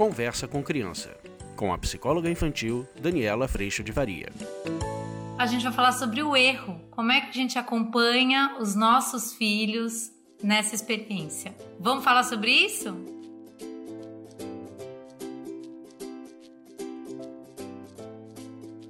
Conversa com Criança, com a psicóloga infantil Daniela Freixo de Varia. A gente vai falar sobre o erro, como é que a gente acompanha os nossos filhos nessa experiência. Vamos falar sobre isso?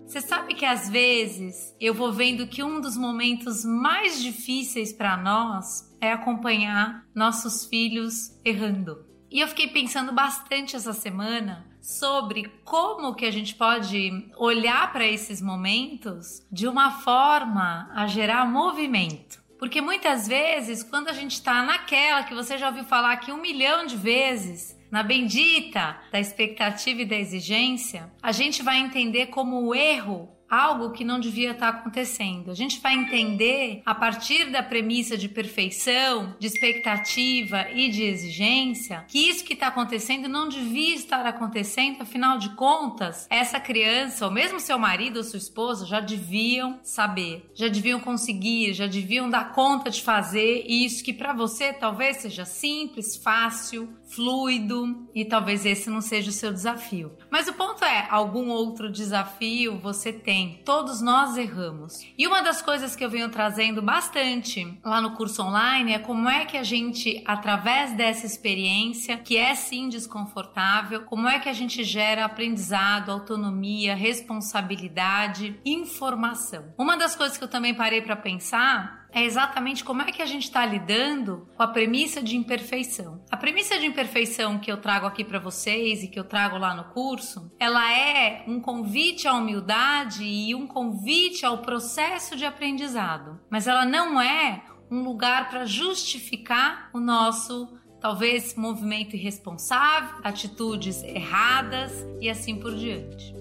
Você sabe que às vezes eu vou vendo que um dos momentos mais difíceis para nós é acompanhar nossos filhos errando. E eu fiquei pensando bastante essa semana sobre como que a gente pode olhar para esses momentos de uma forma a gerar movimento. Porque muitas vezes, quando a gente está naquela que você já ouviu falar aqui um milhão de vezes, na bendita da expectativa e da exigência, a gente vai entender como o erro algo que não devia estar acontecendo. A gente vai entender a partir da premissa de perfeição, de expectativa e de exigência que isso que está acontecendo não devia estar acontecendo, afinal de contas, essa criança, ou mesmo seu marido ou sua esposa, já deviam saber, já deviam conseguir, já deviam dar conta de fazer isso que para você talvez seja simples, fácil, fluido e talvez esse não seja o seu desafio. Mas o ponto é, algum outro desafio você tem. Todos nós erramos. E uma das coisas que eu venho trazendo bastante lá no curso online é como é que a gente, através dessa experiência, que é sim desconfortável, como é que a gente gera aprendizado, autonomia, responsabilidade, informação. Uma das coisas que eu também parei para pensar é exatamente como é que a gente está lidando com a premissa de imperfeição. A premissa de imperfeição que eu trago aqui para vocês e que eu trago lá no curso, ela é um convite à humildade e um convite ao processo de aprendizado, mas ela não é um lugar para justificar o nosso talvez movimento irresponsável, atitudes erradas e assim por diante.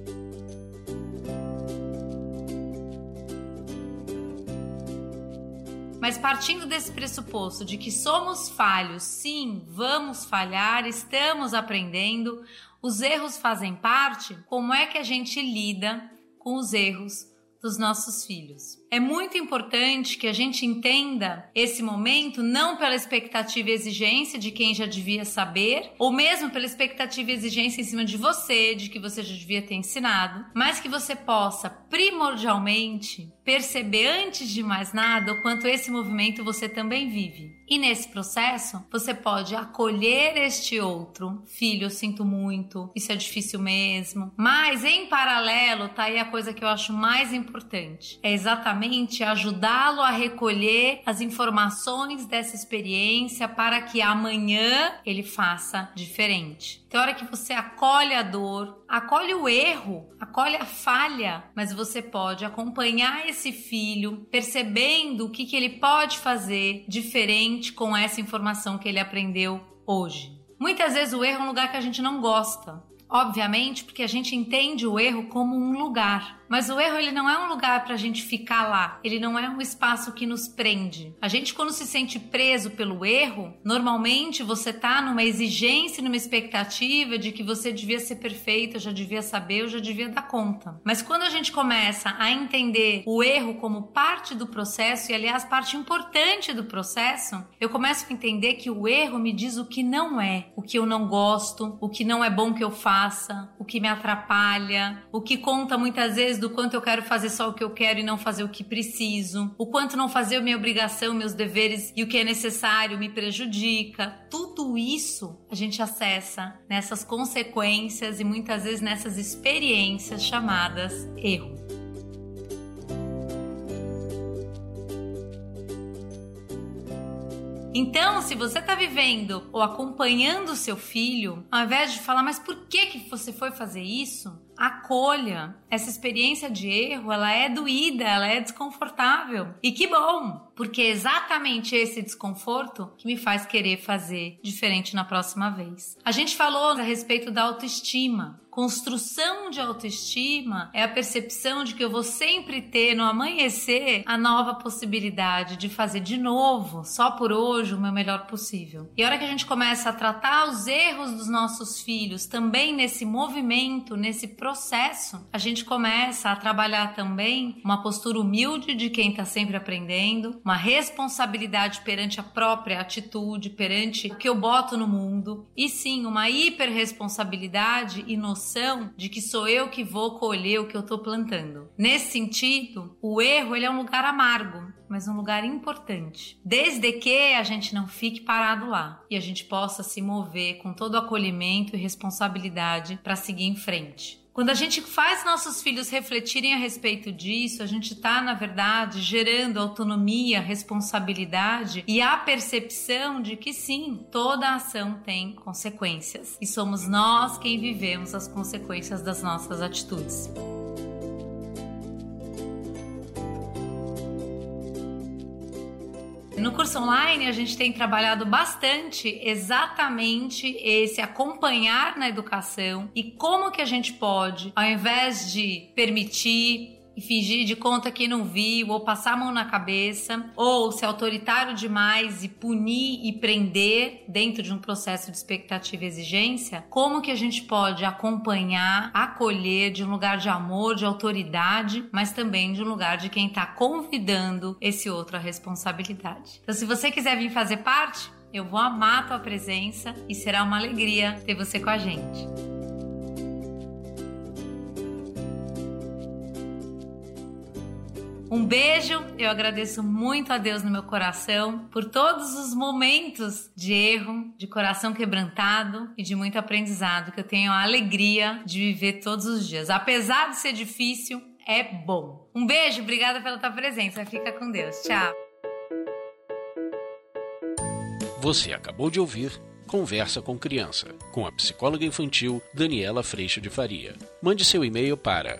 Mas partindo desse pressuposto de que somos falhos, sim, vamos falhar, estamos aprendendo, os erros fazem parte, como é que a gente lida com os erros dos nossos filhos? É muito importante que a gente entenda esse momento não pela expectativa e exigência de quem já devia saber, ou mesmo pela expectativa e exigência em cima de você, de que você já devia ter ensinado, mas que você possa primordialmente perceber antes de mais nada o quanto esse movimento você também vive. E nesse processo, você pode acolher este outro. Filho, eu sinto muito, isso é difícil mesmo. Mas em paralelo, tá aí a coisa que eu acho mais importante. É exatamente ajudá-lo a recolher as informações dessa experiência para que amanhã ele faça diferente. Tem hora que você acolhe a dor, acolhe o erro, acolhe a falha, mas você pode acompanhar esse filho percebendo o que, que ele pode fazer diferente com essa informação que ele aprendeu hoje. Muitas vezes o erro é um lugar que a gente não gosta. Obviamente, porque a gente entende o erro como um lugar. Mas o erro ele não é um lugar para a gente ficar lá. Ele não é um espaço que nos prende. A gente quando se sente preso pelo erro, normalmente você tá numa exigência, numa expectativa de que você devia ser perfeito, já devia saber, eu já devia dar conta. Mas quando a gente começa a entender o erro como parte do processo e aliás parte importante do processo, eu começo a entender que o erro me diz o que não é, o que eu não gosto, o que não é bom que eu faça, o que me atrapalha, o que conta muitas vezes do quanto eu quero fazer só o que eu quero e não fazer o que preciso, o quanto não fazer minha obrigação, meus deveres e o que é necessário me prejudica. Tudo isso a gente acessa nessas consequências e muitas vezes nessas experiências chamadas erro. Então, se você está vivendo ou acompanhando o seu filho, ao invés de falar, mas por que que você foi fazer isso? Acolha. Essa experiência de erro, ela é doída, ela é desconfortável. E que bom, porque é exatamente esse desconforto que me faz querer fazer diferente na próxima vez. A gente falou a respeito da autoestima. Construção de autoestima é a percepção de que eu vou sempre ter no amanhecer a nova possibilidade de fazer de novo, só por hoje, o meu melhor possível. E a hora que a gente começa a tratar os erros dos nossos filhos também nesse movimento, nesse processo, a gente começa a trabalhar também uma postura humilde de quem está sempre aprendendo, uma responsabilidade perante a própria atitude, perante o que eu boto no mundo, e sim uma hiperresponsabilidade e noção de que sou eu que vou colher o que eu estou plantando. Nesse sentido, o erro ele é um lugar amargo, mas um lugar importante. Desde que a gente não fique parado lá e a gente possa se mover com todo o acolhimento e responsabilidade para seguir em frente. Quando a gente faz nossos filhos refletirem a respeito disso, a gente está, na verdade, gerando autonomia, responsabilidade e a percepção de que sim, toda ação tem consequências e somos nós quem vivemos as consequências das nossas atitudes. No curso online, a gente tem trabalhado bastante exatamente esse acompanhar na educação e como que a gente pode, ao invés de permitir e fingir de conta que não viu, ou passar a mão na cabeça, ou ser autoritário demais e punir e prender dentro de um processo de expectativa e exigência, como que a gente pode acompanhar, acolher de um lugar de amor, de autoridade, mas também de um lugar de quem está convidando esse outro à responsabilidade. Então, se você quiser vir fazer parte, eu vou amar a tua presença e será uma alegria ter você com a gente. Um beijo, eu agradeço muito a Deus no meu coração por todos os momentos de erro, de coração quebrantado e de muito aprendizado que eu tenho a alegria de viver todos os dias. Apesar de ser difícil, é bom. Um beijo, obrigada pela tua presença. Fica com Deus. Tchau. Você acabou de ouvir Conversa com Criança, com a psicóloga infantil Daniela Freixo de Faria. Mande seu e-mail para